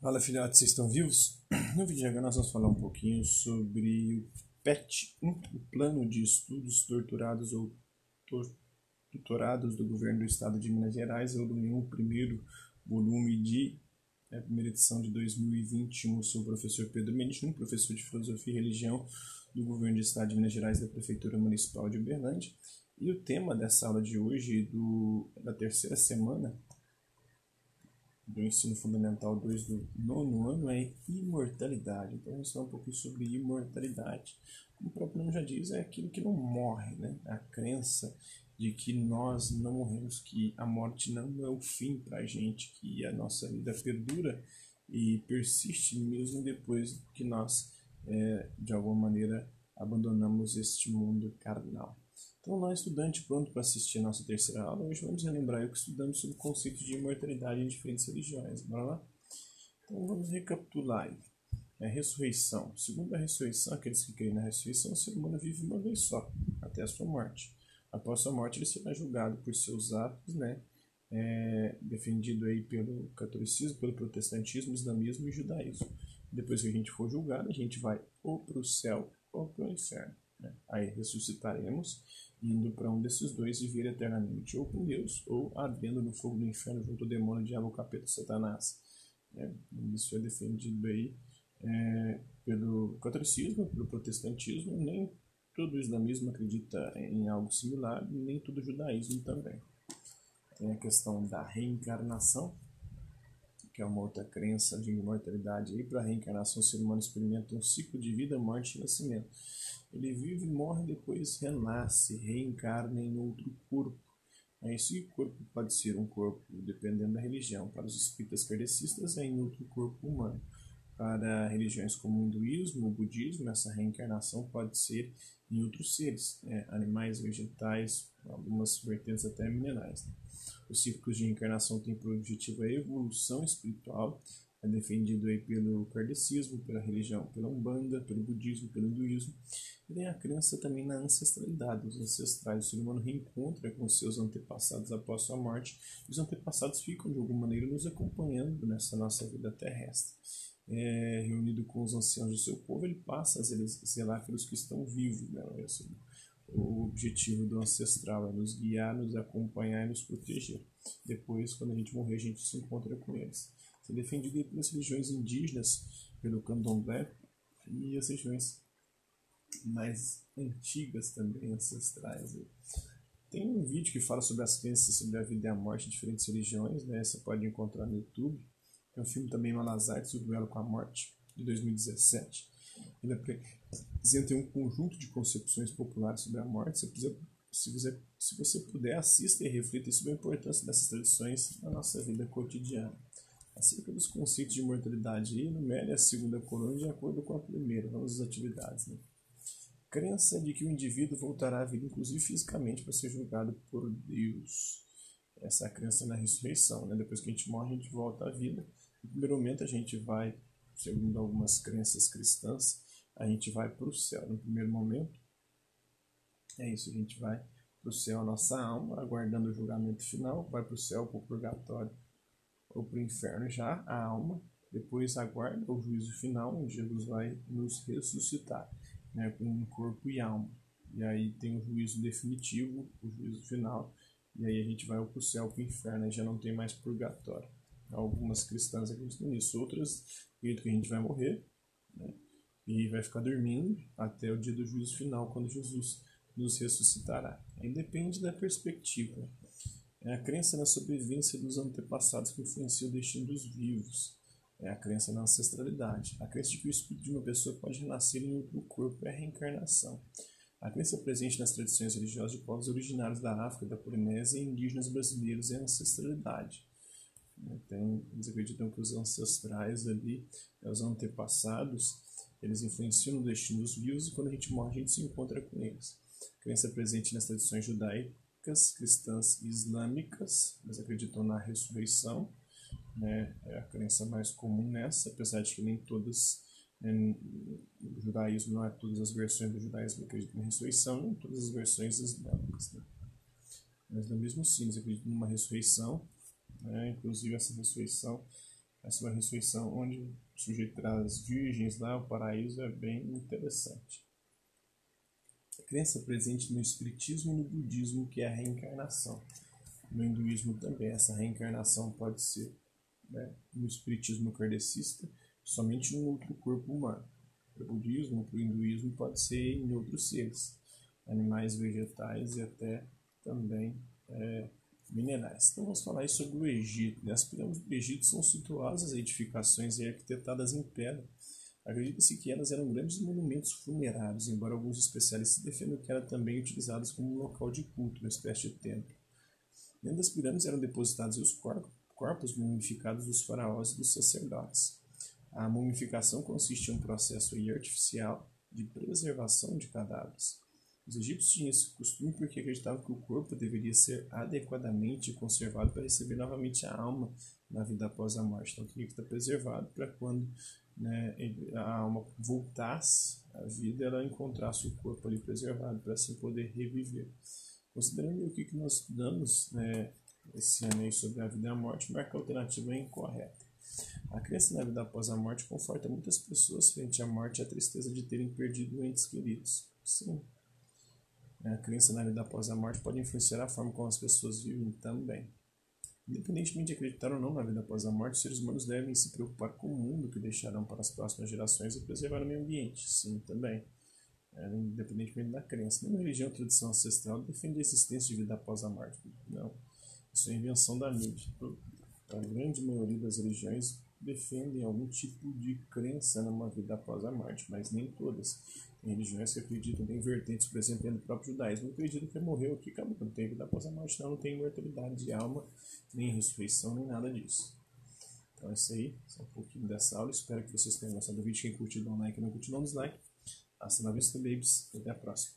Fala filhotes, vocês estão vivos? No vídeo de agora nós vamos falar um pouquinho sobre o PET-1, o Plano de Estudos Torturados ou Tutorados do Governo do Estado de Minas Gerais, é o do primeiro volume de é, primeira edição de 2021. Eu sou o professor Pedro Menino, professor de Filosofia e Religião do Governo do Estado de Minas Gerais da Prefeitura Municipal de Uberlândia. E o tema dessa aula de hoje, do, da terceira semana, do ensino fundamental 2 do nono ano é imortalidade. Então vamos falar um pouquinho sobre imortalidade. Como o próprio nome já diz, é aquilo que não morre, né? A crença de que nós não morremos, que a morte não é o fim para a gente, que a nossa vida perdura e persiste mesmo depois que nós, é, de alguma maneira, abandonamos este mundo carnal. Então, olá, estudante pronto para assistir a nossa terceira aula. Hoje vamos relembrar o que estudamos sobre o conceito de imortalidade em diferentes religiões. Bora lá? Então, vamos recapitular. É a ressurreição. Segundo a ressurreição, aqueles que creem na ressurreição, o ser humano vive uma vez só, até a sua morte. Após sua morte, ele será julgado por seus atos, né? É, defendido aí pelo catolicismo, pelo protestantismo, islamismo e judaísmo. Depois que a gente for julgado, a gente vai ou para o céu ou para o inferno. Né? Aí ressuscitaremos indo para um desses dois e vir eternamente, ou com Deus, ou ardendo no fogo do inferno junto ao demônio, diabo, capeta, Satanás. É, isso é defendido aí é, pelo catolicismo, pelo protestantismo, nem todo islamismo acredita em algo similar, nem todo judaísmo também. Tem a questão da reencarnação, que é uma outra crença de imortalidade. E para a reencarnação, o ser humano experimenta um ciclo de vida, morte e nascimento. Ele vive, morre, depois renasce, reencarna em outro corpo. Esse corpo pode ser um corpo, dependendo da religião. Para os espíritas kardecistas, é em outro corpo humano. Para religiões como o hinduísmo, o budismo, essa reencarnação pode ser em outros seres, né? animais, vegetais, algumas vertentes até minerais. Né? Os ciclos de reencarnação têm por objetivo a evolução espiritual é defendido aí pelo kardecismo, pela religião, pela umbanda, pelo budismo, pelo hinduísmo. E tem a crença também na ancestralidade, os ancestrais. O ser humano reencontra com seus antepassados após sua morte. Os antepassados ficam, de alguma maneira, nos acompanhando nessa nossa vida terrestre. É, reunido com os anciãos do seu povo, ele passa a zelar pelos que estão vivos. Né? O objetivo do ancestral é nos guiar, nos acompanhar e nos proteger. Depois, quando a gente morrer, a gente se encontra com eles foi defendido pelas religiões indígenas, pelo candomblé e as regiões mais antigas também, ancestrais. Tem um vídeo que fala sobre as crenças sobre a vida e a morte de diferentes religiões, né? Você pode encontrar no YouTube. Tem um filme também, Malas Artes, O Duelo com a Morte, de 2017. Ele apresenta um conjunto de concepções populares sobre a morte. Se você, se você, se você puder, assista e reflita sobre a importância dessas tradições na nossa vida cotidiana. Acerca dos conceitos de imortalidade, enumere a segunda coluna de acordo com a primeira. Vamos às atividades. Né? Crença de que o indivíduo voltará à vida, inclusive fisicamente, para ser julgado por Deus. Essa é a crença na ressurreição. Né? Depois que a gente morre, a gente volta à vida. No primeiro momento, a gente vai, segundo algumas crenças cristãs, a gente vai para o céu. No primeiro momento, é isso, a gente vai para o céu, a nossa alma, aguardando o julgamento final, vai para o céu, para o purgatório ou para o inferno já, a alma, depois aguarda o juízo final, onde Jesus vai nos ressuscitar, né, com corpo e alma. E aí tem o juízo definitivo, o juízo final, e aí a gente vai para o céu, para o inferno, e já não tem mais purgatório. Algumas cristãs acreditam nisso, outras acreditam que a gente vai morrer, né, e vai ficar dormindo até o dia do juízo final, quando Jesus nos ressuscitará. Aí depende da perspectiva. É a crença na sobrevivência dos antepassados que influencia o destino dos vivos. É a crença na ancestralidade. A crença de que o espírito de uma pessoa pode renascer em outro corpo é a reencarnação. A crença presente nas tradições religiosas de povos originários da África, da Polinésia e indígenas brasileiros é a ancestralidade. Tem, eles acreditam que os ancestrais ali, né, os antepassados, eles influenciam no destino dos vivos e quando a gente morre a gente se encontra com eles. A crença presente nas tradições judaicas cristãs e islâmicas, elas acreditam na ressurreição, né? é a crença mais comum nessa, apesar de que nem todas, né, o judaísmo não é todas as versões do judaísmo acreditam na ressurreição, nem todas as versões islâmicas. Né? Mas no mesmo sim, eles acreditam numa ressurreição, né? inclusive essa ressurreição Essa é uma ressurreição onde o sujeito traz virgens lá, o paraíso é bem interessante. A crença presente no espiritismo e no budismo que é a reencarnação. No hinduísmo também essa reencarnação pode ser né, no espiritismo kardecista somente num outro corpo humano. Para o budismo, para o hinduísmo pode ser em outros seres, animais, vegetais e até também é, minerais. Então vamos falar sobre o Egito. Né? As pirâmides do Egito são situosas edificações arquitetadas em pedra. Acredita-se que elas eram grandes monumentos funerários, embora alguns especialistas defendam que eram também utilizadas como um local de culto, uma espécie de templo. Dentro das pirâmides eram depositados os corpos mumificados dos faraós e dos sacerdotes. A mumificação consiste em um processo artificial de preservação de cadáveres. Os egípcios tinham esse costume porque acreditavam que o corpo deveria ser adequadamente conservado para receber novamente a alma na vida após a morte. Então, tinha que estar preservado para quando né, a alma voltasse à vida, ela encontrasse o corpo ali preservado para assim poder reviver. Considerando o que nós estudamos né, esse ano aí sobre a vida e a morte, marca a alternativa é incorreta. A crença na vida após a morte conforta muitas pessoas frente à morte e à tristeza de terem perdido entes queridos. Sim, a crença na vida após a morte pode influenciar a forma como as pessoas vivem também. Independentemente de acreditar ou não na vida após a morte, os seres humanos devem se preocupar com o mundo que deixarão para as próximas gerações e preservar o meio ambiente. Sim, também. É, independentemente da crença. Nenhuma religião ou tradição ancestral defende a existência de vida após a morte. Não. Isso é invenção da mídia. A grande maioria das religiões defendem algum tipo de crença numa vida após a morte, mas nem todas. Religiões que acreditam em vertentes, por exemplo, no próprio judaísmo, acredita que morreu aqui, acabou, não tem vida após a morte, não, não tem imortalidade de alma, nem ressurreição, nem nada disso. Então é isso aí, é um pouquinho dessa aula, espero que vocês tenham gostado do vídeo, quem curtiu dá um like, não curtiu dá um dislike. Hasta la vista, babies, até a próxima.